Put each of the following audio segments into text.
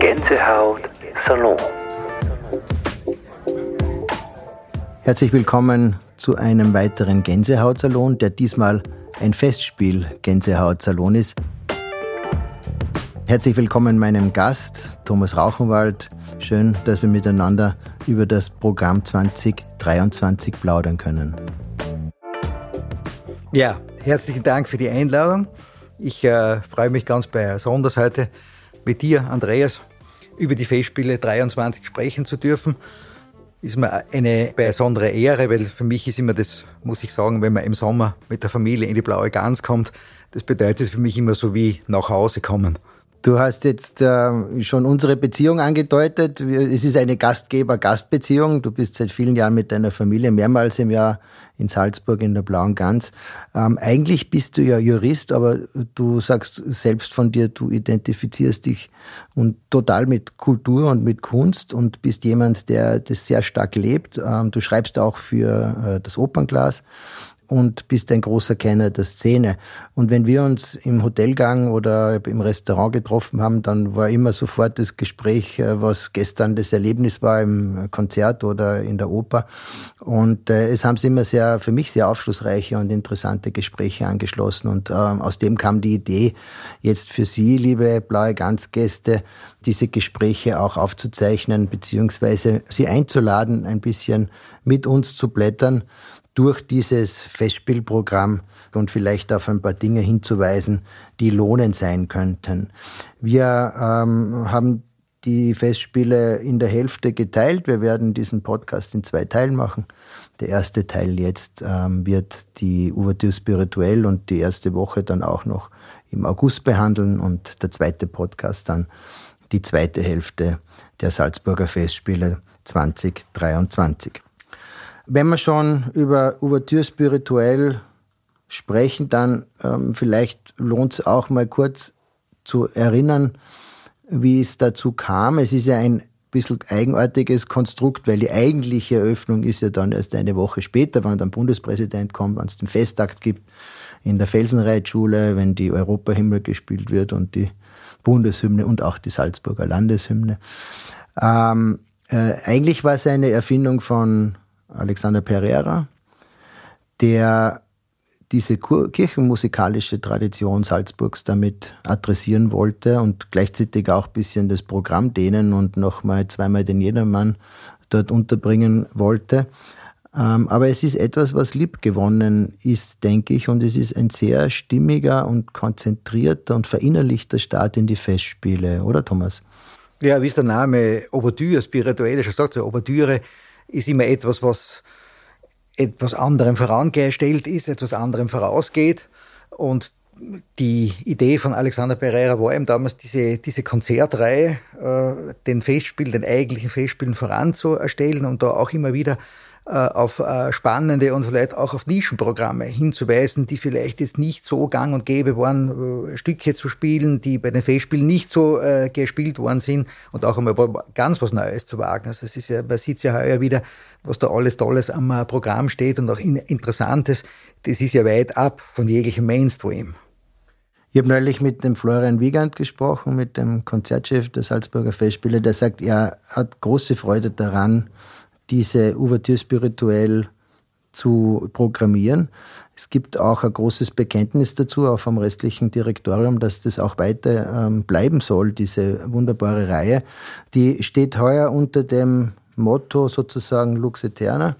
Gänsehaut Salon. Herzlich willkommen zu einem weiteren Gänsehaut-Salon, der diesmal ein Festspiel Gänsehaut-Salon ist. Herzlich willkommen meinem Gast, Thomas Rauchenwald. Schön, dass wir miteinander über das Programm 2023 plaudern können. Ja, herzlichen Dank für die Einladung. Ich äh, freue mich ganz besonders heute mit dir, Andreas, über die Festspiele 23 sprechen zu dürfen. Ist mir eine besondere Ehre, weil für mich ist immer das, muss ich sagen, wenn man im Sommer mit der Familie in die blaue Gans kommt, das bedeutet für mich immer so wie nach Hause kommen. Du hast jetzt äh, schon unsere Beziehung angedeutet. Es ist eine Gastgeber-Gastbeziehung. Du bist seit vielen Jahren mit deiner Familie mehrmals im Jahr in Salzburg in der Blauen Gans. Ähm, eigentlich bist du ja Jurist, aber du sagst selbst von dir, du identifizierst dich und total mit Kultur und mit Kunst und bist jemand, der das sehr stark lebt. Ähm, du schreibst auch für äh, das Opernglas und bist ein großer Kenner der Szene. Und wenn wir uns im Hotelgang oder im Restaurant getroffen haben, dann war immer sofort das Gespräch, äh, was gestern das Erlebnis war im Konzert oder in der Oper. Und äh, es haben sich immer sehr, für mich sehr aufschlussreiche und interessante Gespräche angeschlossen. Und äh, aus dem kam die Idee, jetzt für Sie, liebe blaue Ganzgäste, diese Gespräche auch aufzuzeichnen, beziehungsweise Sie einzuladen, ein bisschen mit uns zu blättern durch dieses Festspielprogramm und vielleicht auf ein paar Dinge hinzuweisen, die lohnend sein könnten. Wir ähm, haben die Festspiele in der Hälfte geteilt. Wir werden diesen Podcast in zwei Teilen machen. Der erste Teil jetzt ähm, wird die Ouverture spirituell und die erste Woche dann auch noch im August behandeln und der zweite Podcast dann die zweite Hälfte der Salzburger Festspiele 2023. Wenn wir schon über Ouverture spirituell sprechen, dann ähm, vielleicht lohnt es auch mal kurz zu erinnern, wie es dazu kam. Es ist ja ein bisschen eigenartiges Konstrukt, weil die eigentliche Eröffnung ist ja dann erst eine Woche später, wenn dann Bundespräsident kommt, wenn es den Festakt gibt in der Felsenreitschule, wenn die Europahimmel gespielt wird und die Bundeshymne und auch die Salzburger Landeshymne. Ähm, äh, eigentlich war es eine Erfindung von Alexander Pereira, der diese kirchenmusikalische Tradition Salzburgs damit adressieren wollte und gleichzeitig auch ein bisschen das Programm dehnen und nochmal zweimal den Jedermann dort unterbringen wollte. Ähm, aber es ist etwas, was liebgewonnen ist, denke ich, und es ist ein sehr stimmiger und konzentrierter und verinnerlichter Start in die Festspiele, oder Thomas? Ja, wie es der Name Ouvertüre, spirituelle schon sagt, Ouvertüre ist immer etwas, was etwas anderem vorangestellt ist, etwas anderem vorausgeht. Und die Idee von Alexander Pereira war eben damals diese, diese Konzertreihe, äh, den Festspielen, den eigentlichen Festspielen voranzuerstellen und da auch immer wieder auf äh, spannende und vielleicht auch auf Nischenprogramme hinzuweisen, die vielleicht jetzt nicht so gang und gäbe waren, äh, Stücke zu spielen, die bei den Festspielen nicht so äh, gespielt worden sind und auch einmal ganz was Neues zu wagen. Also es ist ja, man sieht ja heuer wieder, was da alles Tolles am äh, Programm steht und auch Interessantes. Das ist ja weit ab von jeglichem Mainstream. Ich habe neulich mit dem Florian Wiegand gesprochen, mit dem Konzertchef der Salzburger Festspiele, der sagt, er hat große Freude daran, diese Ouvertüre spirituell zu programmieren. Es gibt auch ein großes Bekenntnis dazu, auch vom restlichen Direktorium, dass das auch weiter ähm, bleiben soll, diese wunderbare Reihe. Die steht heuer unter dem Motto sozusagen Lux Eterna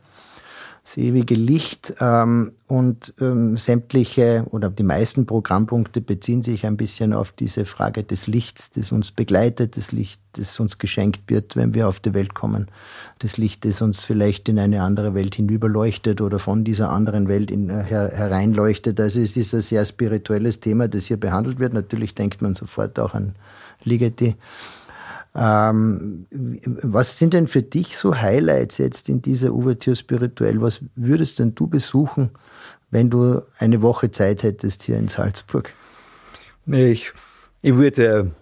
das ewige Licht ähm, und ähm, sämtliche oder die meisten Programmpunkte beziehen sich ein bisschen auf diese Frage des Lichts, das uns begleitet, das Licht, das uns geschenkt wird, wenn wir auf die Welt kommen, das Licht, das uns vielleicht in eine andere Welt hinüberleuchtet oder von dieser anderen Welt in, äh, her, hereinleuchtet. Also es ist ein sehr spirituelles Thema, das hier behandelt wird. Natürlich denkt man sofort auch an Ligeti. Ähm, was sind denn für dich so Highlights jetzt in dieser Ouvertüre spirituell? Was würdest denn du besuchen, wenn du eine Woche Zeit hättest hier in Salzburg? Ich, ich würde Äh,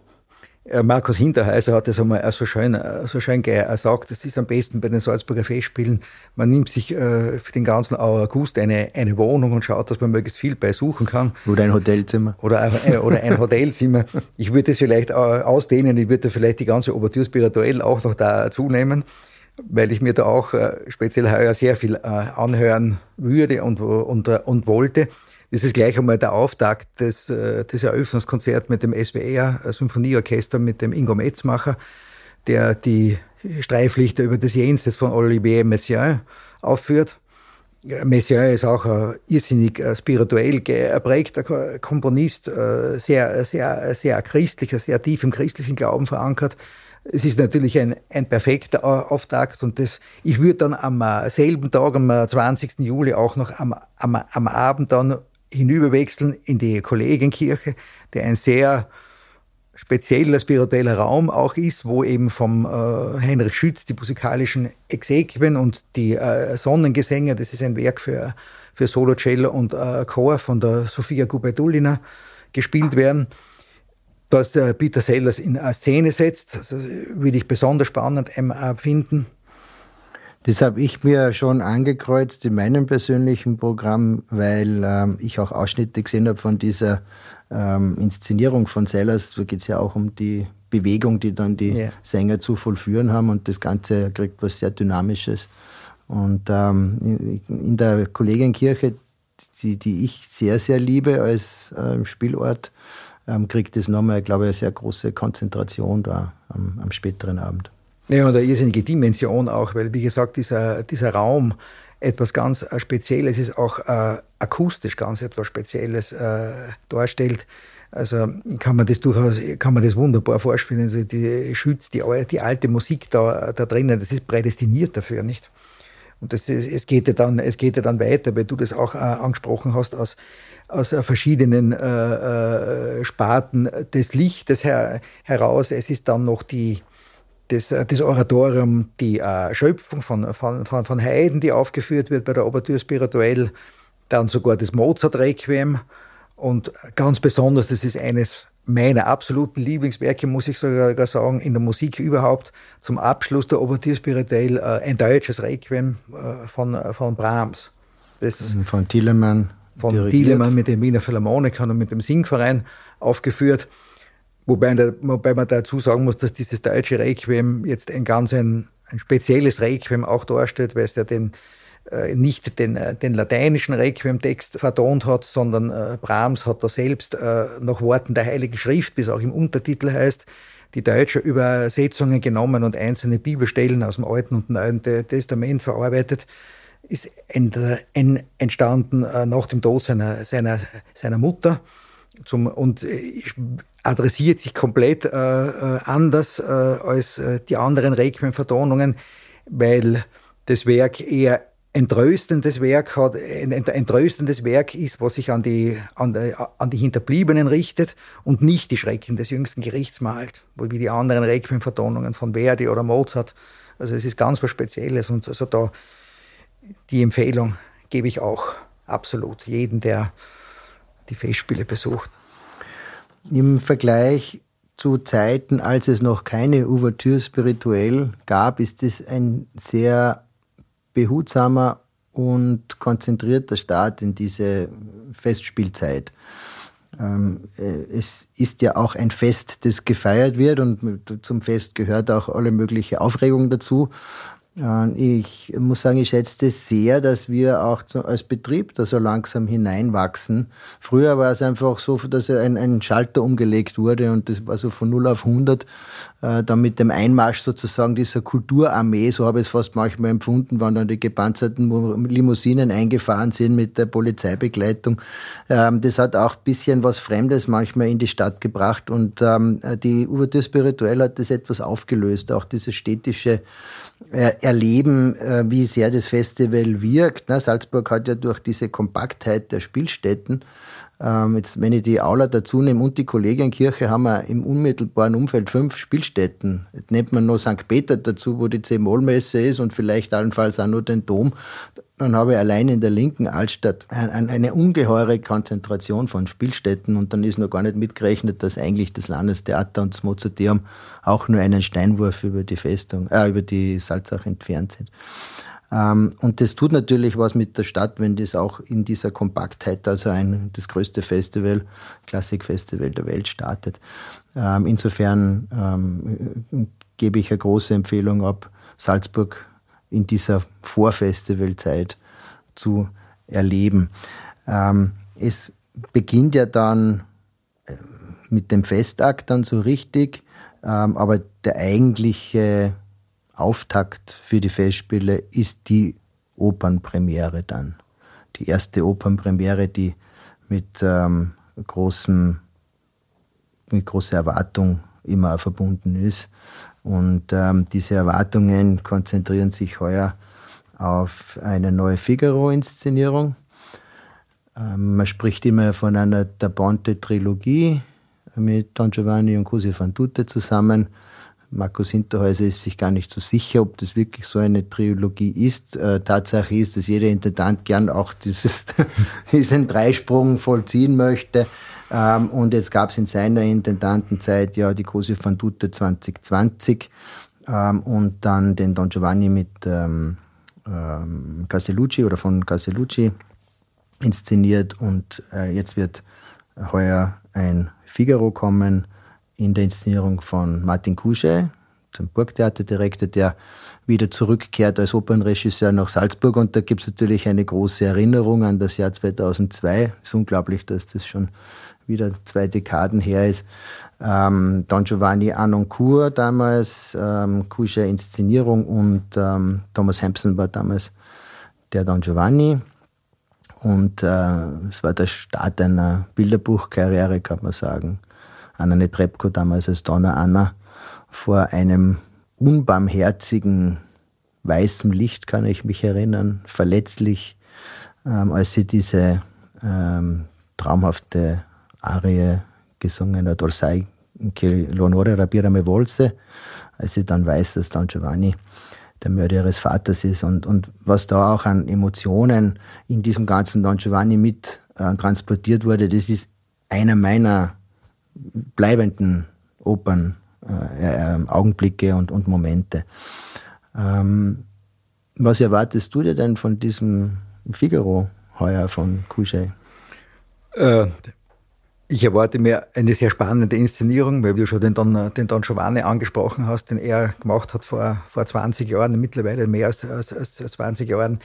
Markus Hinterheiser hat das einmal so schön, äh, so schön gesagt, das ist am besten bei den Salzburger Festspielen. Man nimmt sich äh, für den ganzen August eine, eine Wohnung und schaut, dass man möglichst viel beisuchen kann. Oder ein Hotelzimmer. Oder, ein, oder ein Hotelzimmer. Ich würde das vielleicht ausdehnen, ich würde vielleicht die ganze Ouvertüre spirituell auch noch dazu nehmen, weil ich mir da auch speziell heuer sehr viel anhören würde und, und, und wollte. Das ist gleich einmal der Auftakt des, äh, des Eröffnungskonzerts mit dem SWR Symphonieorchester, mit dem Ingo Metzmacher, der die Streiflichter über das Jenseits von Olivier Messiaen aufführt. Messiaen ist auch ein irrsinnig äh, spirituell geprägter Komponist, äh, sehr, sehr, sehr christlicher, sehr tief im christlichen Glauben verankert. Es ist natürlich ein, ein perfekter Auftakt und das, ich würde dann am selben Tag, am 20. Juli, auch noch am, am, am Abend dann hinüberwechseln in die Kollegenkirche, der ein sehr spezieller spiritueller Raum auch ist, wo eben vom äh, Heinrich Schütz die musikalischen Exequien und die äh, Sonnengesänge, das ist ein Werk für, für Solo-Cello und äh, Chor von der Sofia Gubertulina gespielt werden, dass der Peter Sellers in Szene setzt. Also, würde ich besonders spannend finden. Das habe ich mir schon angekreuzt in meinem persönlichen Programm, weil ähm, ich auch Ausschnitte gesehen habe von dieser ähm, Inszenierung von Sellers. Da geht es ja auch um die Bewegung, die dann die yeah. Sänger zu vollführen haben und das Ganze kriegt was sehr Dynamisches. Und ähm, in der Kollegenkirche, die, die ich sehr, sehr liebe als ähm, Spielort, ähm, kriegt es nochmal, glaube ich, eine sehr große Konzentration da am, am späteren Abend. Ja, und eine irrsinnige Dimension auch, weil, wie gesagt, dieser, dieser Raum etwas ganz äh, Spezielles ist, auch äh, akustisch ganz etwas Spezielles äh, darstellt. Also kann man das durchaus, kann man das wunderbar vorspielen. Also die Schütz, die, die alte Musik da, da drinnen, das ist prädestiniert dafür, nicht? Und das ist, es geht ja dann, es geht ja dann weiter, weil du das auch äh, angesprochen hast aus, aus äh, verschiedenen äh, äh, Sparten des Lichtes her, heraus. Es ist dann noch die, das, äh, das Oratorium, die äh, Schöpfung von, von, von, von Haydn, die aufgeführt wird bei der Ouvertüre Spirituell, dann sogar das Mozart-Requiem und ganz besonders, das ist eines meiner absoluten Lieblingswerke, muss ich sogar sagen, in der Musik überhaupt, zum Abschluss der Ouvertüre Spirituell äh, ein deutsches Requiem äh, von, äh, von Brahms. Das von Thielemann. Von dirigiert. Thielemann mit dem Wiener Philharmonikern und mit dem Singverein aufgeführt. Wobei, wobei man dazu sagen muss, dass dieses deutsche Requiem jetzt ein ganz ein, ein spezielles Requiem auch darstellt, weil es ja den, äh, nicht den, äh, den lateinischen Requiem-Text vertont hat, sondern äh, Brahms hat da selbst äh, nach Worten der Heiligen Schrift, wie es auch im Untertitel heißt, die deutsche Übersetzungen genommen und einzelne Bibelstellen aus dem Alten und Neuen Testament verarbeitet ist entstanden äh, nach dem Tod seiner, seiner, seiner Mutter. Zum, und adressiert sich komplett äh, äh, anders äh, als äh, die anderen Requiem-Vertonungen, weil das Werk eher ein tröstendes Werk hat, ein, ein, tröstendes Werk ist, was sich an die, an, die, an die Hinterbliebenen richtet und nicht die Schrecken des jüngsten Gerichts malt, wie die anderen Requiem-Vertonungen von Verdi oder Mozart. Also es ist ganz was Spezielles und also da die Empfehlung gebe ich auch absolut jedem, der die Festspiele besucht. Im Vergleich zu Zeiten, als es noch keine Ouvertüre spirituell gab, ist es ein sehr behutsamer und konzentrierter Start in diese Festspielzeit. Ähm, äh, es ist ja auch ein Fest, das gefeiert wird und zum Fest gehört auch alle mögliche Aufregung dazu. Ich muss sagen, ich schätze es sehr, dass wir auch als Betrieb da so langsam hineinwachsen. Früher war es einfach so, dass ein, ein Schalter umgelegt wurde und das war so von 0 auf 100. Äh, dann mit dem Einmarsch sozusagen dieser Kulturarmee, so habe ich es fast manchmal empfunden, wann dann die gepanzerten Limousinen eingefahren sind mit der Polizeibegleitung. Ähm, das hat auch ein bisschen was Fremdes manchmal in die Stadt gebracht und ähm, die Ouverture Spirituelle hat das etwas aufgelöst, auch dieses städtische äh, erleben, äh, wie sehr das Festival wirkt. Salzburg hat ja durch diese Kompaktheit der Spielstätten ähm, jetzt, wenn ich die Aula dazu nehme und die Kollegienkirche, haben wir im unmittelbaren Umfeld fünf Spielstätten. Jetzt nimmt man noch St. Peter dazu, wo die C-Moll-Messe ist und vielleicht allenfalls auch nur den Dom. Dann habe ich allein in der linken Altstadt eine ungeheure Konzentration von Spielstätten und dann ist noch gar nicht mitgerechnet, dass eigentlich das Landestheater und das Mozarteum auch nur einen Steinwurf über die Festung, äh, über die Salzach entfernt sind. Ähm, und das tut natürlich was mit der Stadt, wenn das auch in dieser Kompaktheit, also ein, das größte Festival, Klassikfestival der Welt startet. Ähm, insofern ähm, gebe ich eine große Empfehlung ab, Salzburg in dieser Vorfestivalzeit zu erleben. es beginnt ja dann äh, mit dem Festakt dann so richtig, aber der eigentliche Auftakt für die Festspiele ist die Opernpremiere dann. Die erste Opernpremiere, die mit ähm, großem, mit großer Erwartung immer verbunden ist. Und ähm, diese Erwartungen konzentrieren sich heuer auf eine neue Figaro-Inszenierung. Ähm, man spricht immer von einer Da Ponte-Trilogie mit Don Giovanni und Cosi fan tutte zusammen. Markus Hinterhäuser ist sich gar nicht so sicher, ob das wirklich so eine Trilogie ist. Äh, Tatsache ist, dass jeder Intendant gern auch dieses, diesen Dreisprung vollziehen möchte. Ähm, und jetzt gab es in seiner Intendantenzeit ja die Cose van Tutte 2020 ähm, und dann den Don Giovanni mit ähm, Castellucci oder von Castellucci inszeniert und äh, jetzt wird heuer ein Figaro kommen in der Inszenierung von Martin Kusche, dem Burgtheaterdirektor, der wieder zurückkehrt als Opernregisseur nach Salzburg. Und da gibt es natürlich eine große Erinnerung an das Jahr 2002. Es ist unglaublich, dass das schon wieder zwei Dekaden her ist. Ähm, Don Giovanni Anoncourt damals, ähm, Kusche Inszenierung und ähm, Thomas Hampson war damals der Don Giovanni. Und äh, es war der Start einer Bilderbuchkarriere, kann man sagen. Anna Netrebko damals als Donna Anna vor einem unbarmherzigen weißen Licht, kann ich mich erinnern, verletzlich, ähm, als sie diese ähm, traumhafte Arie gesungen hat, Orsai che l'onore rapire me volse, als sie dann weiß, dass Don Giovanni der Mörder ihres Vaters ist. Und, und was da auch an Emotionen in diesem ganzen Don Giovanni mit äh, transportiert wurde, das ist einer meiner bleibenden Opern, äh, äh, Augenblicke und, und Momente. Ähm, was erwartest du dir denn von diesem Figaro heuer von Couchet? Äh, ich erwarte mir eine sehr spannende Inszenierung, weil du schon den Don, den Don Giovanni angesprochen hast, den er gemacht hat vor, vor 20 Jahren, mittlerweile mehr als, als, als 20 Jahren.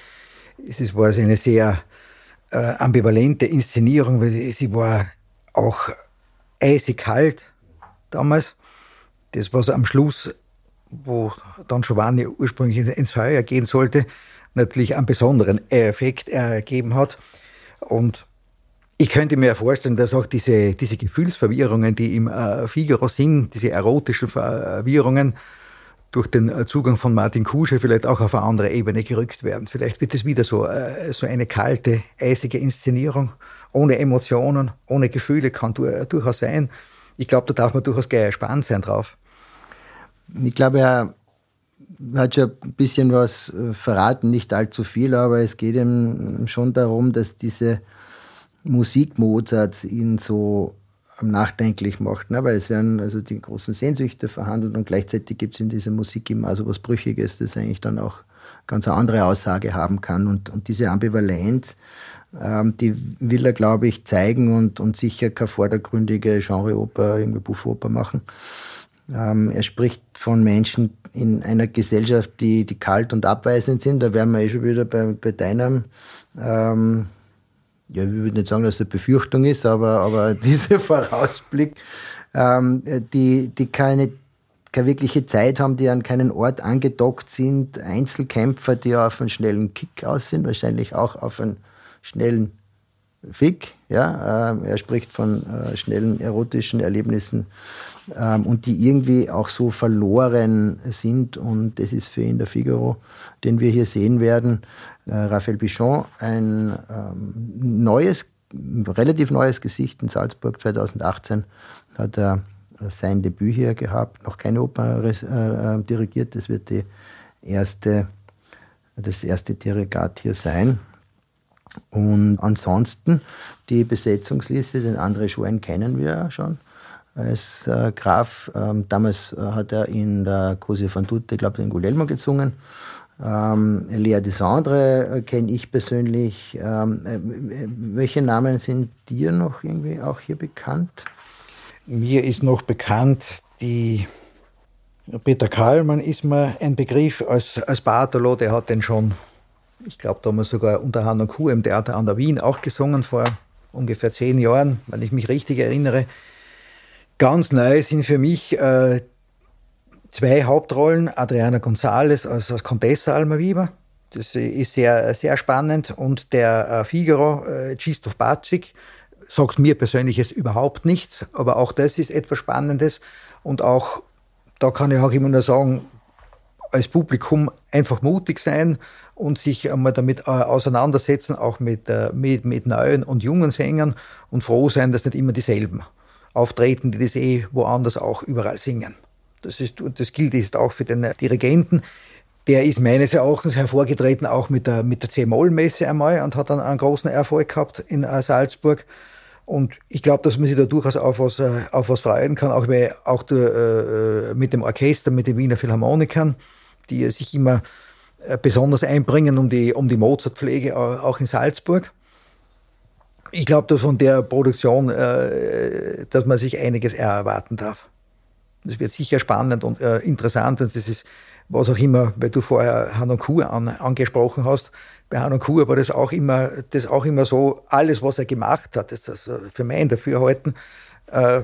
Es war eine sehr äh, ambivalente Inszenierung, weil sie war auch eisig kalt damals. Das, was am Schluss, wo dann Giovanni ursprünglich ins Feuer gehen sollte, natürlich einen besonderen Effekt ergeben hat. Und ich könnte mir vorstellen, dass auch diese, diese Gefühlsverwirrungen, die im äh, Figaro sind, diese erotischen Verwirrungen, durch den Zugang von Martin Kusche vielleicht auch auf eine andere Ebene gerückt werden. Vielleicht wird es wieder so, äh, so eine kalte, eisige Inszenierung ohne Emotionen, ohne Gefühle kann durchaus sein. Ich glaube, da darf man durchaus gespannt sein drauf. Ich glaube, er hat schon ein bisschen was äh, verraten, nicht allzu viel, aber es geht ihm schon darum, dass diese Musik Mozarts ihn so nachdenklich macht, ne? weil es werden also die großen Sehnsüchte verhandelt und gleichzeitig gibt es in dieser Musik immer so was Brüchiges, das eigentlich dann auch ganz eine andere Aussage haben kann. Und, und diese Ambivalenz, ähm, die will er, glaube ich, zeigen und, und sicher keine vordergründige Genreoper, irgendwie Buffoper machen. Ähm, er spricht von Menschen in einer Gesellschaft, die, die kalt und abweisend sind. Da wären wir eh schon wieder bei, bei deinem, ähm, ja, ich würde nicht sagen, dass das Befürchtung ist, aber, aber dieser Vorausblick, ähm, die, die keine, keine wirkliche Zeit haben, die an keinen Ort angedockt sind, Einzelkämpfer, die auf einen schnellen Kick aus sind, wahrscheinlich auch auf einen schnellen Fick. Ja, äh, er spricht von äh, schnellen erotischen Erlebnissen ähm, und die irgendwie auch so verloren sind. Und das ist für ihn der Figaro, den wir hier sehen werden. Äh, Raphael Bichon, ein ähm, neues, relativ neues Gesicht in Salzburg 2018, hat er sein Debüt hier gehabt, noch keine Oper äh, dirigiert. Das wird die erste das erste Dirigat hier sein. Und ansonsten die Besetzungsliste, den André Schwein kennen wir schon als äh, Graf. Ähm, damals äh, hat er in der Così van tutte, ich glaube, den Guglielmo gezungen. Ähm, Lea Desandre äh, kenne ich persönlich. Ähm, äh, welche Namen sind dir noch irgendwie auch hier bekannt? Mir ist noch bekannt, die Peter Kallmann ist mir ein Begriff als, als Bartolo, der hat den schon, ich glaube, damals sogar unter und Kuh im Theater an der Wien auch gesungen vor ungefähr zehn Jahren, wenn ich mich richtig erinnere. Ganz neu sind für mich äh, zwei Hauptrollen. Adriana González als, als Contessa Almaviva. Das ist sehr, sehr spannend. Und der äh, Figaro, äh, Krzysztof Bacik, sagt mir persönlich jetzt überhaupt nichts. Aber auch das ist etwas Spannendes. Und auch, da kann ich auch immer nur sagen, als Publikum einfach mutig sein und sich einmal damit äh, auseinandersetzen, auch mit, äh, mit, mit neuen und jungen Sängern und froh sein, dass nicht immer dieselben auftreten, die das eh woanders auch überall singen. Das, ist, das gilt ist auch für den Dirigenten. Der ist meines Erachtens hervorgetreten auch mit der, mit der C-Moll-Messe einmal und hat dann einen großen Erfolg gehabt in äh, Salzburg. Und ich glaube, dass man sich da durchaus auf was, äh, auf was freuen kann, auch, weil, auch der, äh, mit dem Orchester, mit den Wiener Philharmonikern, die sich immer besonders einbringen um die, um die Mozartpflege auch in Salzburg. Ich glaube, dass von der Produktion, äh, dass man sich einiges erwarten darf. Das wird sicher spannend und äh, interessant. Und das ist, was auch immer, weil du vorher Hanon Kur an, angesprochen hast. Bei Hanon Kur war das auch immer, das auch immer so, alles, was er gemacht hat, das ist für mein Dafürhalten, äh,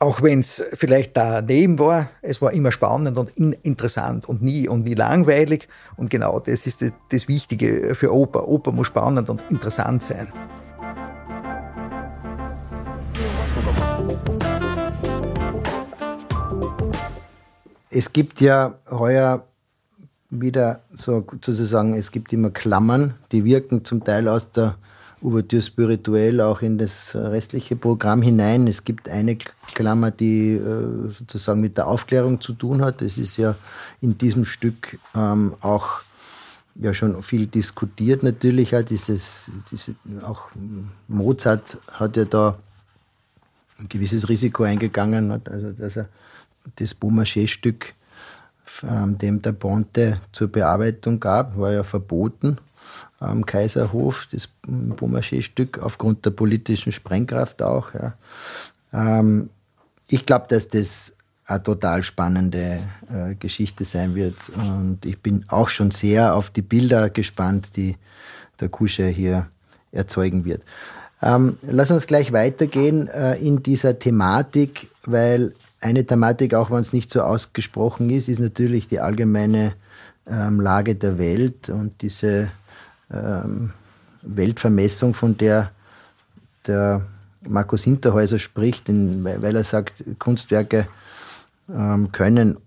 auch wenn es vielleicht daneben war, es war immer spannend und in, interessant und nie und nie langweilig. Und genau das ist das, das Wichtige für Oper. Oper muss spannend und interessant sein. Es gibt ja heuer wieder so sozusagen, es gibt immer Klammern, die wirken zum Teil aus der Ouverture spirituell auch in das restliche Programm hinein. Es gibt eine Klammer, die äh, sozusagen mit der Aufklärung zu tun hat. Es ist ja in diesem Stück ähm, auch ja schon viel diskutiert natürlich. Auch dieses, diese, auch Mozart hat ja da ein gewisses Risiko eingegangen also dass er das Beaumarchais-Stück, ähm, dem der Ponte zur Bearbeitung gab, war ja verboten am Kaiserhof, das Beaumarchais-Stück, aufgrund der politischen Sprengkraft auch. Ja. Ähm, ich glaube, dass das eine total spannende äh, Geschichte sein wird. Und ich bin auch schon sehr auf die Bilder gespannt, die der Kusche hier erzeugen wird. Ähm, lass uns gleich weitergehen äh, in dieser Thematik, weil eine Thematik, auch wenn es nicht so ausgesprochen ist, ist natürlich die allgemeine ähm, Lage der Welt und diese ähm, Weltvermessung, von der der Markus Hinterhäuser spricht, in, weil er sagt, Kunstwerke ähm, können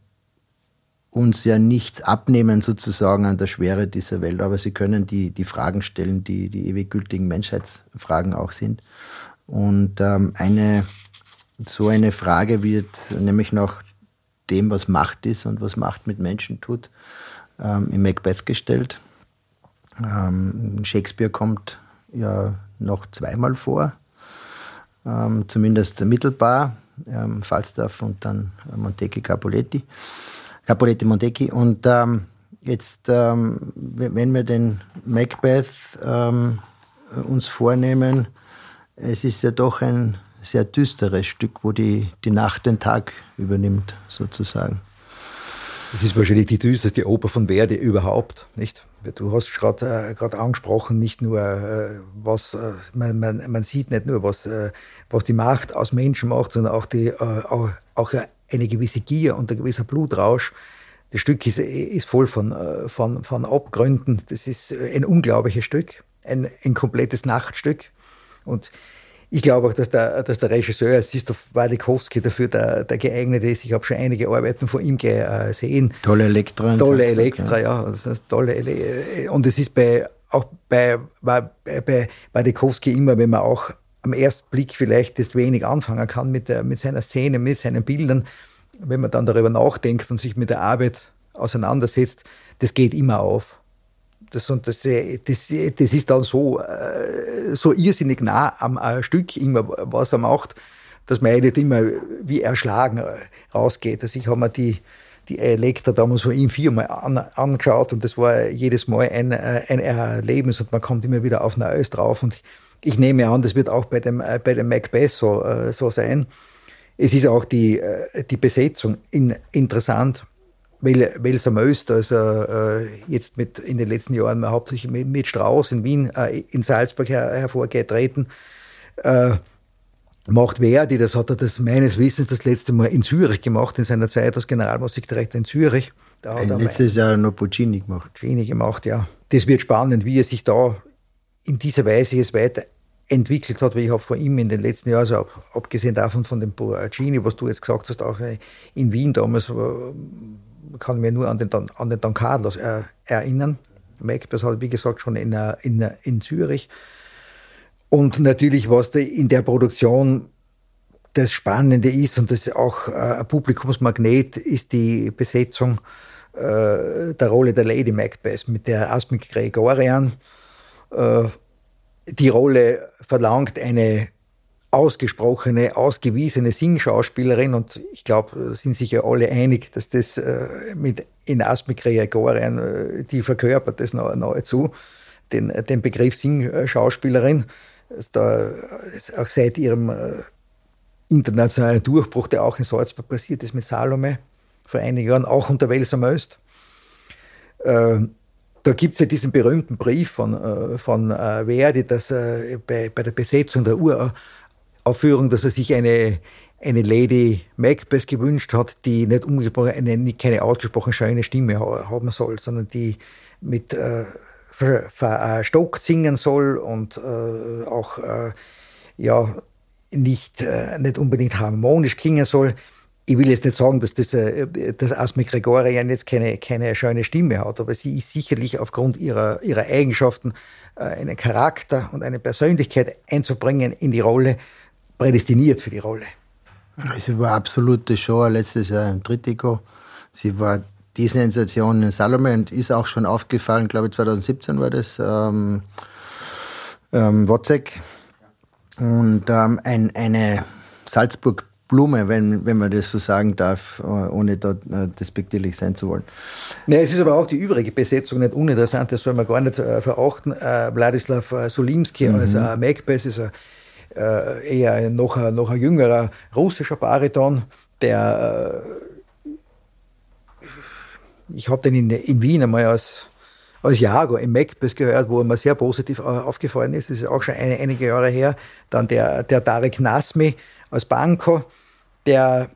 uns ja nichts abnehmen sozusagen an der Schwere dieser Welt, aber sie können die, die Fragen stellen, die die ewig gültigen Menschheitsfragen auch sind. Und ähm, eine, so eine Frage wird nämlich nach dem, was Macht ist und was Macht mit Menschen tut, ähm, in Macbeth gestellt. Ähm, Shakespeare kommt ja noch zweimal vor, ähm, zumindest mittelbar, ähm, Falstaff und dann Montecchi Capuletti. Capoletti Montecchi. Und ähm, jetzt, ähm, wenn wir den Macbeth ähm, uns vornehmen, es ist ja doch ein sehr düsteres Stück, wo die, die Nacht den Tag übernimmt, sozusagen. Es ist wahrscheinlich die düsterste Oper von Verdi überhaupt, nicht? Du hast gerade äh, angesprochen, nicht nur äh, was äh, man, man, man sieht nicht nur was äh, was die Macht aus Menschen macht, sondern auch die äh, auch, auch eine gewisse Gier und ein gewisser Blutrausch. Das Stück ist, ist voll von, äh, von, von Abgründen. Das ist ein unglaubliches Stück, ein, ein komplettes Nachtstück. Und ich glaube auch, dass der, dass der Regisseur Sistov Wadikowski dafür der, der geeignete ist. Ich habe schon einige Arbeiten von ihm gesehen. Tolle Elektra. Tolle Elektra, ja. Das heißt, tolle Ele und es ist bei, auch bei, bei, bei Wadikowski immer, wenn man auch am ersten Blick vielleicht das wenig anfangen kann mit, der, mit seiner Szene, mit seinen Bildern, wenn man dann darüber nachdenkt und sich mit der Arbeit auseinandersetzt, das geht immer auf. Das, und das, das, das ist dann so, so irrsinnig nah am Stück, immer, was er macht, dass man nicht immer wie erschlagen rausgeht. Also ich habe mir die, die Elektra damals von ihm viermal an, angeschaut und das war jedes Mal ein, ein Erlebnis und man kommt immer wieder auf Neues drauf und ich nehme an, das wird auch bei dem, bei dem Macbeth so, so sein. Es ist auch die, die Besetzung in, interessant, weil, weil Möst, also äh, jetzt mit in den letzten Jahren hauptsächlich mit, mit Strauß in Wien, äh, in Salzburg her, hervorgetreten, äh, macht Verdi, das hat er das meines Wissens das letzte Mal in Zürich gemacht, in seiner Zeit als Generalmusikdirektor in Zürich. Da hat letztes Jahr noch Puccini gemacht. Puccini gemacht, ja. Das wird spannend, wie er sich da in dieser Weise jetzt weiterentwickelt hat, weil ich habe von ihm in den letzten Jahren, also abgesehen davon von dem Puccini, was du jetzt gesagt hast, auch äh, in Wien damals, äh, kann mir nur an den, an den Don Carlos äh, erinnern. Macbeth hat, wie gesagt, schon in, in, in Zürich. Und natürlich, was in der Produktion das Spannende ist und das auch äh, ein Publikumsmagnet, ist die Besetzung äh, der Rolle der Lady Macbeth mit der Asmik Gregorian. Äh, die Rolle verlangt eine ausgesprochene, ausgewiesene Singschauspielerin und ich glaube, sind sich ja alle einig, dass das äh, mit in Asmik Gregorian, äh, die verkörpert das nahezu, den, den Begriff Singschauspielerin da auch seit ihrem äh, internationalen Durchbruch, der auch in Salzburg passiert ist mit Salome vor einigen Jahren, auch unter Welser Möst. Äh, da gibt es ja diesen berühmten Brief von, äh, von Verdi, dass bei, bei der Besetzung der Uraufführung, dass er sich eine, eine Lady Macbeth gewünscht hat, die nicht umgesprochen, eine, keine ausgesprochen schöne Stimme haben soll, sondern die mit verstockt singen soll und äh, auch äh, ja nicht, äh, nicht unbedingt harmonisch klingen soll. Ich will jetzt nicht sagen, dass das, äh, dass Asme Gregorian jetzt keine, keine schöne Stimme hat, aber sie ist sicherlich aufgrund ihrer, ihrer Eigenschaften äh, einen Charakter und eine Persönlichkeit einzubringen in die Rolle, prädestiniert für die Rolle. Sie war absolute Show letztes Jahr im Trittico. Sie war die Sensation in Salome und ist auch schon aufgefallen, glaube ich 2017 war das, ähm, ähm, Wozzeck. Und ähm, ein, eine Salzburg-Blume, wenn, wenn man das so sagen darf, äh, ohne da äh, despektierlich sein zu wollen. Nee, es ist aber auch die übrige Besetzung nicht uninteressant, das soll man gar nicht äh, verachten. Äh, Wladislav äh, Solimski mhm. als äh, Macbeth ist ein, äh, eher noch, noch ein jüngerer russischer Bariton, der ich habe den in, in Wien einmal als, als Jago im Macbeth gehört, wo er mir sehr positiv äh, aufgefallen ist. Das ist auch schon eine, einige Jahre her. Dann der, der Tarek Nasmi als Banco, der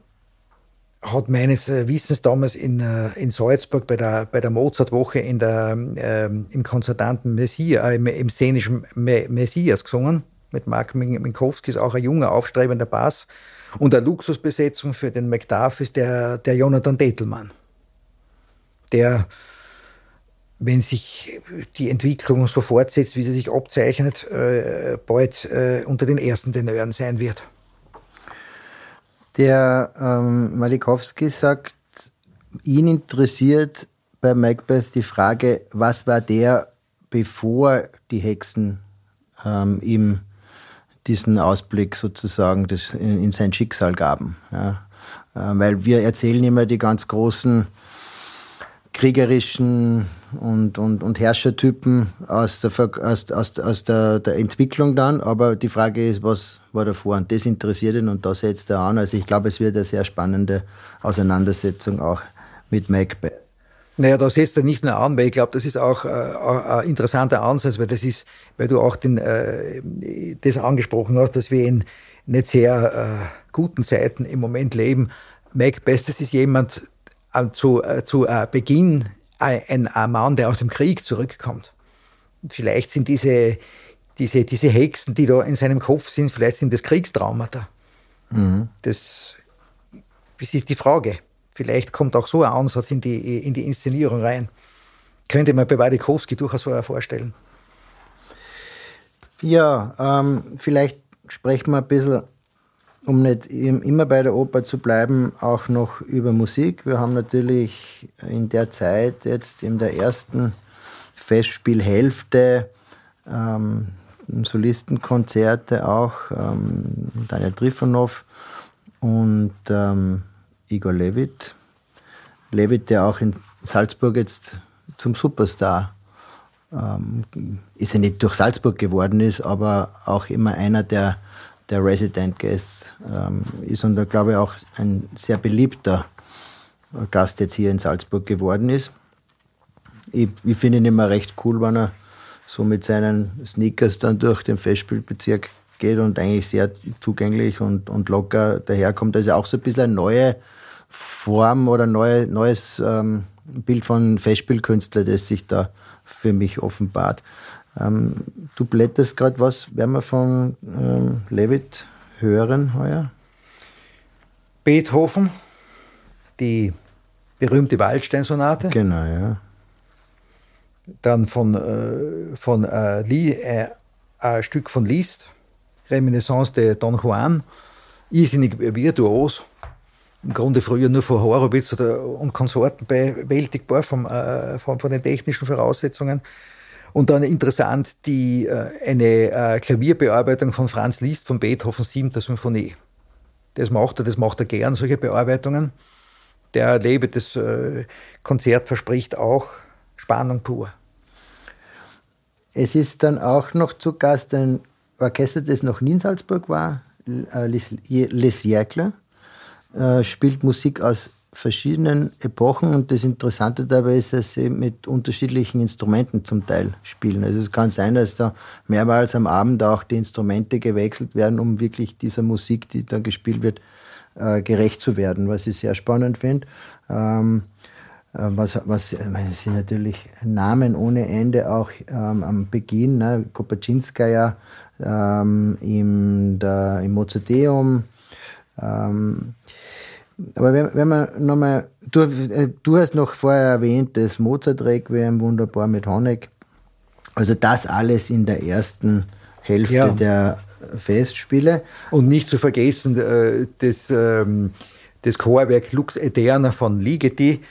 hat meines äh, Wissens damals in, äh, in Salzburg bei der, bei der Mozart-Woche in der, ähm, im konzertanten Messias, äh, im szenischen Messias gesungen. Mit Mark Minkowski ist auch ein junger, aufstrebender Bass. Und eine Luxusbesetzung für den Macduff ist der, der Jonathan Dettelmann der, wenn sich die Entwicklung so fortsetzt, wie sie sich abzeichnet, äh, bald äh, unter den ersten Tenören sein wird. Der ähm, Malikowski sagt, ihn interessiert bei Macbeth die Frage, was war der, bevor die Hexen ähm, ihm diesen Ausblick sozusagen das in, in sein Schicksal gaben. Ja? Äh, weil wir erzählen immer die ganz großen kriegerischen und, und, und Herrschertypen aus, der, aus, aus, aus der, der Entwicklung dann. Aber die Frage ist, was war davor? Und das interessiert ihn und da setzt er an. Also ich glaube, es wird eine sehr spannende Auseinandersetzung auch mit Macbeth. Naja, da setzt er nicht nur an, weil ich glaube, das ist auch äh, ein interessanter Ansatz, weil das ist, weil du auch den, äh, das angesprochen hast, dass wir in nicht sehr äh, guten Zeiten im Moment leben. Macbeth, das ist jemand, äh, zu, äh, zu äh, Beginn ein, ein Mann, der aus dem Krieg zurückkommt. Vielleicht sind diese, diese, diese Hexen, die da in seinem Kopf sind, vielleicht sind das Kriegstraumata. Mhm. Das, das ist die Frage. Vielleicht kommt auch so ein Ansatz in die, in die Inszenierung rein. Könnte man bei Wadikowski durchaus vorstellen. Ja, ähm, vielleicht sprechen wir ein bisschen um nicht immer bei der Oper zu bleiben, auch noch über Musik. Wir haben natürlich in der Zeit, jetzt in der ersten Festspielhälfte, ähm, Solistenkonzerte auch, ähm, Daniel Trifonov und ähm, Igor Levit. Levit, der auch in Salzburg jetzt zum Superstar ähm, ist ja nicht durch Salzburg geworden ist, aber auch immer einer der, der Resident Guests ähm, ist und da glaube ich auch ein sehr beliebter Gast jetzt hier in Salzburg geworden ist. Ich, ich finde ihn immer recht cool, wenn er so mit seinen Sneakers dann durch den Festspielbezirk geht und eigentlich sehr zugänglich und, und locker daherkommt. Das ist auch so ein bisschen eine neue Form oder neue, neues ähm, Bild von Festspielkünstler, das sich da für mich offenbart. Ähm, du blätterst gerade was, werden wir von ähm, Levitt hören heuer? Beethoven, die berühmte Waldstein-Sonate. Genau, ja. Dann von, äh, von äh, Lee, äh, ein Stück von Liszt, Reminiscence de Don Juan, irrsinnig virtuos. Im Grunde früher nur von Horowitz oder, und Konsorten bewältigbar vom, äh, von, von den technischen Voraussetzungen. Und dann interessant die, äh, eine äh, Klavierbearbeitung von Franz Liszt von Beethoven 7. Symphonie. Das macht er, das macht er gern, solche Bearbeitungen. Der Lebe, das äh, Konzert verspricht auch Spannung pur. Es ist dann auch noch zu Gast ein Orchester, das noch nie in Salzburg war, Les Siècles, äh, spielt Musik aus verschiedenen Epochen und das Interessante dabei ist, dass sie mit unterschiedlichen Instrumenten zum Teil spielen. Also es kann sein, dass da mehrmals am Abend auch die Instrumente gewechselt werden, um wirklich dieser Musik, die da gespielt wird, äh, gerecht zu werden, was ich sehr spannend finde. Ähm, äh, was, was es sind natürlich Namen ohne Ende auch ähm, am Beginn, ne? Kopaczynskaja ähm, im, im Mozarteum. Ähm, aber wenn, wenn man nochmal, du, äh, du hast noch vorher erwähnt, das Mozart-Requiem wunderbar mit Honeck. Also das alles in der ersten Hälfte ja. der Festspiele. Und nicht zu vergessen, äh, das, ähm, das Chorwerk Lux Eterna von Ligeti,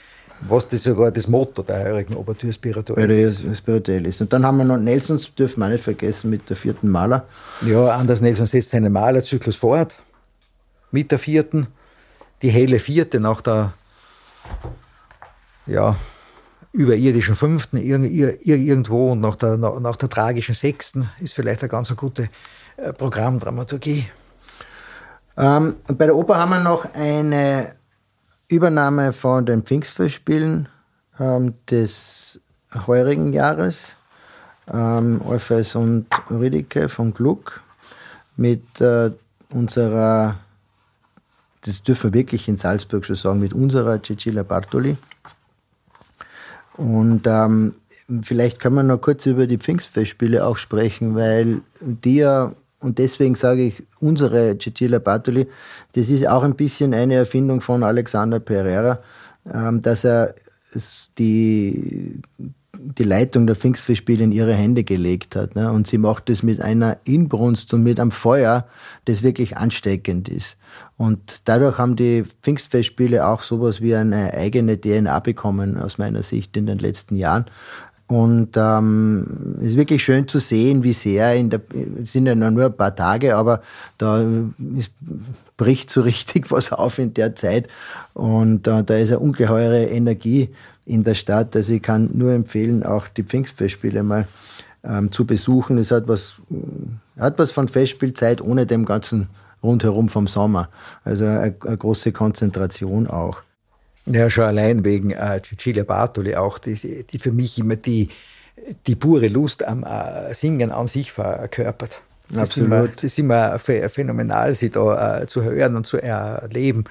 was das sogar das Motto der heurigen Ouvertüre spirituell ist. spirituell ist. Und dann haben wir noch Nelsons, dürfen wir nicht vergessen, mit der vierten Maler. Ja, Anders Nelson setzt seinen Malerzyklus fort. Mit der vierten. Die helle vierte nach der ja, überirdischen fünften irgendwo und nach der, nach der tragischen sechsten ist vielleicht eine ganz gute äh, Programmdramaturgie. Ähm, bei der Oper haben wir noch eine Übernahme von den Pfingstfestspielen ähm, des heurigen Jahres. Ähm, Orpheus und Ridike von Gluck mit äh, unserer, das dürfen wir wirklich in Salzburg schon sagen, mit unserer Cecilia Bartoli. Und ähm, vielleicht können wir noch kurz über die Pfingstfestspiele auch sprechen, weil die ja und deswegen sage ich, unsere Cecilia Bartoli, das ist auch ein bisschen eine Erfindung von Alexander Pereira, ähm, dass er die, die Leitung der Pfingstfestspiele in ihre Hände gelegt hat. Ne? Und sie macht das mit einer Inbrunst und mit einem Feuer, das wirklich ansteckend ist. Und dadurch haben die Pfingstfestspiele auch sowas wie eine eigene DNA bekommen, aus meiner Sicht in den letzten Jahren. Und ähm, es ist wirklich schön zu sehen, wie sehr in der, es sind ja nur ein paar Tage, aber da ist, bricht so richtig was auf in der Zeit. Und äh, da ist eine ungeheure Energie in der Stadt. Also ich kann nur empfehlen, auch die Pfingstfestspiele mal ähm, zu besuchen. Es hat was, hat was von Festspielzeit ohne dem ganzen rundherum vom Sommer. Also eine, eine große Konzentration auch. Ja, schon allein wegen äh, Cecilia Bartoli auch, die, die für mich immer die, die pure Lust am äh, Singen an sich verkörpert. Es Absolut. es ist immer phänomenal, sie da äh, zu hören und zu erleben.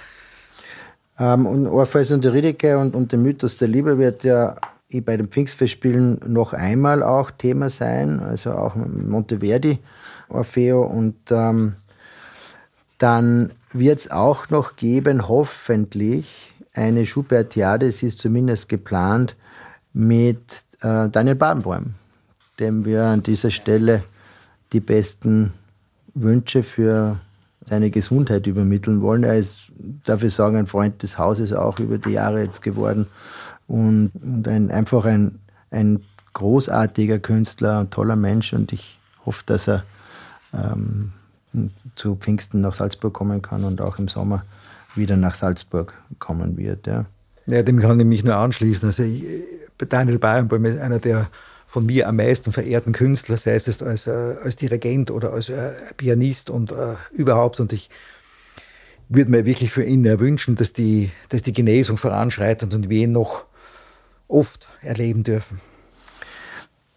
Ähm, und Orpheus und Eurydice und, und der Mythos der Liebe wird ja eh bei den Pfingstfestspielen noch einmal auch Thema sein, also auch Monteverdi, Orfeo. Und ähm, dann wird es auch noch geben, hoffentlich, eine Schubertiade, es ist zumindest geplant, mit äh, Daniel Badenbäum, dem wir an dieser Stelle die besten Wünsche für seine Gesundheit übermitteln wollen. Er ist, dafür sagen, ein Freund des Hauses auch über die Jahre jetzt geworden und, und ein, einfach ein, ein großartiger Künstler, ein toller Mensch und ich hoffe, dass er ähm, zu Pfingsten nach Salzburg kommen kann und auch im Sommer wieder nach Salzburg kommen wird. Ja, ja dem kann ich mich nur anschließen. Also ich, Daniel Barenboim ist einer der von mir am meisten verehrten Künstler, sei es als, äh, als Dirigent oder als äh, Pianist und äh, überhaupt. Und ich würde mir wirklich für ihn wünschen, dass die, dass die Genesung voranschreitet und wir ihn noch oft erleben dürfen.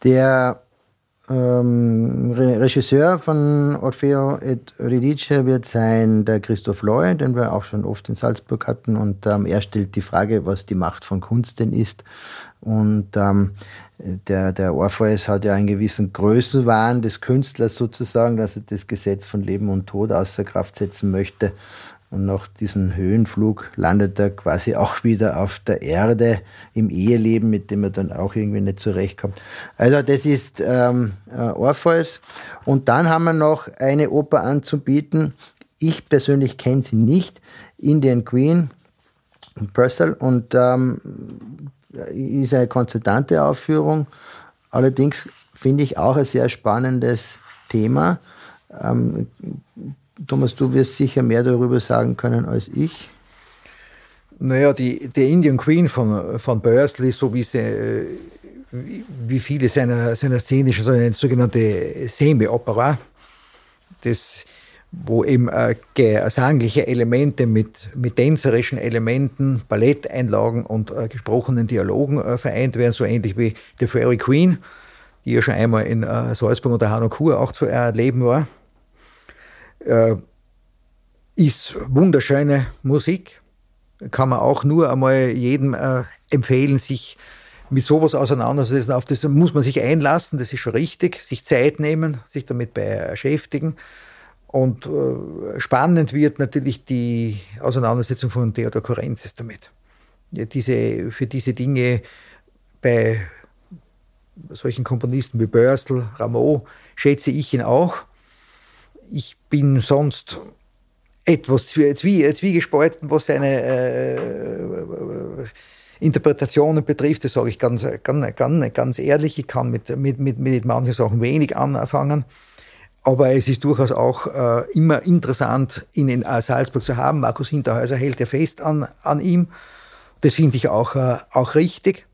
Der ähm, Regisseur von Orfeo et Eurydice wird sein der Christoph Loy, den wir auch schon oft in Salzburg hatten. Und ähm, er stellt die Frage, was die Macht von Kunst denn ist. Und ähm, der, der Orpheus hat ja einen gewissen Größenwahn des Künstlers sozusagen, dass er das Gesetz von Leben und Tod außer Kraft setzen möchte. Und nach diesem Höhenflug landet er quasi auch wieder auf der Erde im Eheleben, mit dem er dann auch irgendwie nicht zurechtkommt. Also das ist ähm, äh, Orpheus. Und dann haben wir noch eine Oper anzubieten. Ich persönlich kenne sie nicht. Indian Queen in Purcell. Und ähm, ist eine konzertante Aufführung. Allerdings finde ich auch ein sehr spannendes Thema. Ähm, Thomas, du wirst sicher mehr darüber sagen können als ich. Naja, die, die Indian Queen von, von Bursley, so wie sie, äh, wie viele seiner, seiner szenischen, so eine sogenannte Semi-Opera, wo eben äh, gesangliche Elemente mit, mit tänzerischen Elementen, Balletteinlagen und äh, gesprochenen Dialogen äh, vereint werden, so ähnlich wie The Fairy Queen, die ja schon einmal in äh, Salzburg und der Hanokur auch zu erleben war äh, ist wunderschöne Musik. Kann man auch nur einmal jedem äh, empfehlen, sich mit sowas auseinanderzusetzen. Auf das muss man sich einlassen, das ist schon richtig. Sich Zeit nehmen, sich damit beschäftigen. Und äh, spannend wird natürlich die Auseinandersetzung von Theodor Korenzis damit. Ja, diese, für diese Dinge bei solchen Komponisten wie Börsel, Rameau schätze ich ihn auch ich bin sonst etwas zwiegespalten, was seine äh, Interpretationen betrifft. Das sage ich ganz, ganz, ganz, ganz ehrlich. Ich kann mit, mit, mit, mit manchen Sachen wenig anfangen. Aber es ist durchaus auch äh, immer interessant, ihn in äh, Salzburg zu haben. Markus Hinterhäuser hält ja fest an, an ihm. Das finde ich auch, äh, auch richtig.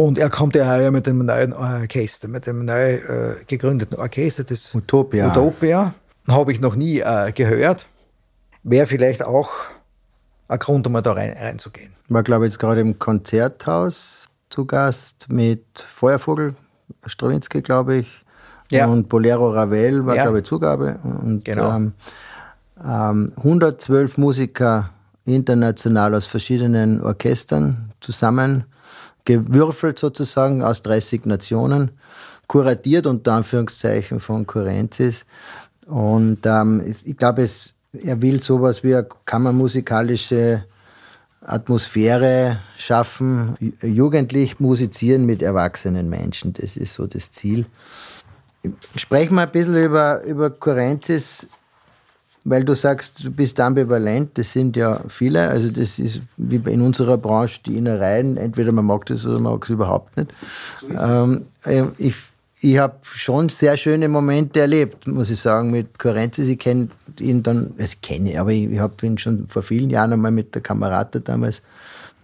Und er kommt ja mit dem neuen Orchester, mit dem neu äh, gegründeten Orchester, das Utopia. Utopia. Habe ich noch nie äh, gehört. Wäre vielleicht auch ein Grund, um mal da rein, reinzugehen. War, glaube ich, jetzt gerade im Konzerthaus zu Gast mit Feuervogel, Strawinski, glaube ich. Ja. Und Bolero Ravel war, ja. glaube ich, Zugabe. Und genau. ähm, ähm, 112 Musiker international aus verschiedenen Orchestern zusammen gewürfelt sozusagen aus 30 Nationen, kuratiert unter Anführungszeichen von Kurenzis. Und ähm, ich glaube, er will sowas wie eine kammermusikalische Atmosphäre schaffen, jugendlich musizieren mit erwachsenen Menschen. Das ist so das Ziel. Sprechen wir ein bisschen über, über Kurenzis weil du sagst, du bist ambivalent, das sind ja viele. Also das ist wie in unserer Branche die Innereien, entweder man mag das oder man mag es überhaupt nicht. Ähm, äh, ich ich habe schon sehr schöne Momente erlebt, muss ich sagen, mit Correnzis. Ich kenne ihn dann, also ich kenne, aber ich, ich habe ihn schon vor vielen Jahren einmal mit der Kamerate damals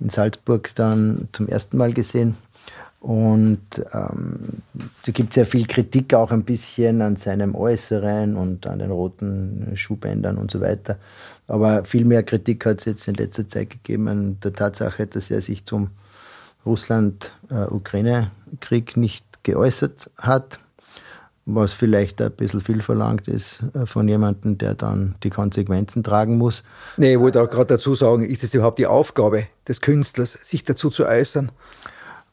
in Salzburg dann zum ersten Mal gesehen. Und ähm, da gibt sehr viel Kritik auch ein bisschen an seinem Äußeren und an den roten Schuhbändern und so weiter. Aber viel mehr Kritik hat es jetzt in letzter Zeit gegeben an der Tatsache, dass er sich zum Russland-Ukraine-Krieg nicht geäußert hat, was vielleicht ein bisschen viel verlangt ist äh, von jemandem, der dann die Konsequenzen tragen muss. Nee, ich wollte auch gerade dazu sagen, ist es überhaupt die Aufgabe des Künstlers, sich dazu zu äußern?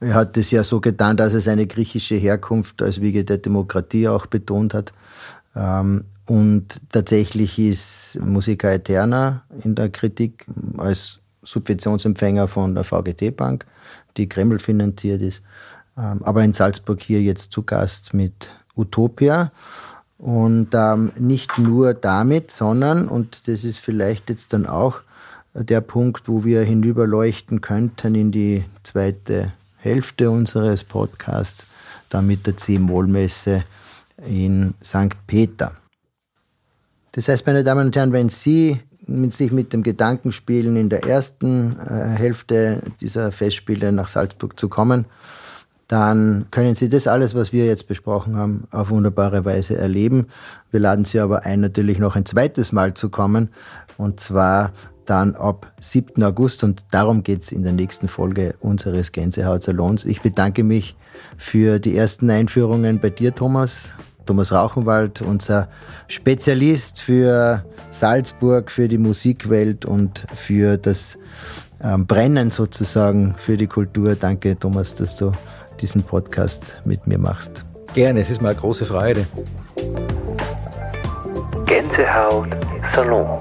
Er hat es ja so getan, dass er seine griechische Herkunft als Wiege der Demokratie auch betont hat. Ähm, und tatsächlich ist Musica Eterna in der Kritik als Subventionsempfänger von der VGT Bank, die Kreml finanziert ist, ähm, aber in Salzburg hier jetzt zu Gast mit Utopia. Und ähm, nicht nur damit, sondern, und das ist vielleicht jetzt dann auch der Punkt, wo wir hinüberleuchten könnten in die zweite Hälfte unseres Podcasts, dann mit der C-Moll-Messe in St. Peter. Das heißt, meine Damen und Herren, wenn Sie sich mit dem Gedanken spielen, in der ersten äh, Hälfte dieser Festspiele nach Salzburg zu kommen, dann können Sie das alles, was wir jetzt besprochen haben, auf wunderbare Weise erleben. Wir laden Sie aber ein, natürlich noch ein zweites Mal zu kommen, und zwar dann ab 7. August und darum geht's in der nächsten Folge unseres Gänsehaut-Salons. Ich bedanke mich für die ersten Einführungen bei dir, Thomas. Thomas Rauchenwald, unser Spezialist für Salzburg, für die Musikwelt und für das ähm, Brennen sozusagen für die Kultur. Danke, Thomas, dass du diesen Podcast mit mir machst. Gerne, es ist mir eine große Freude. Gänsehaut Salon.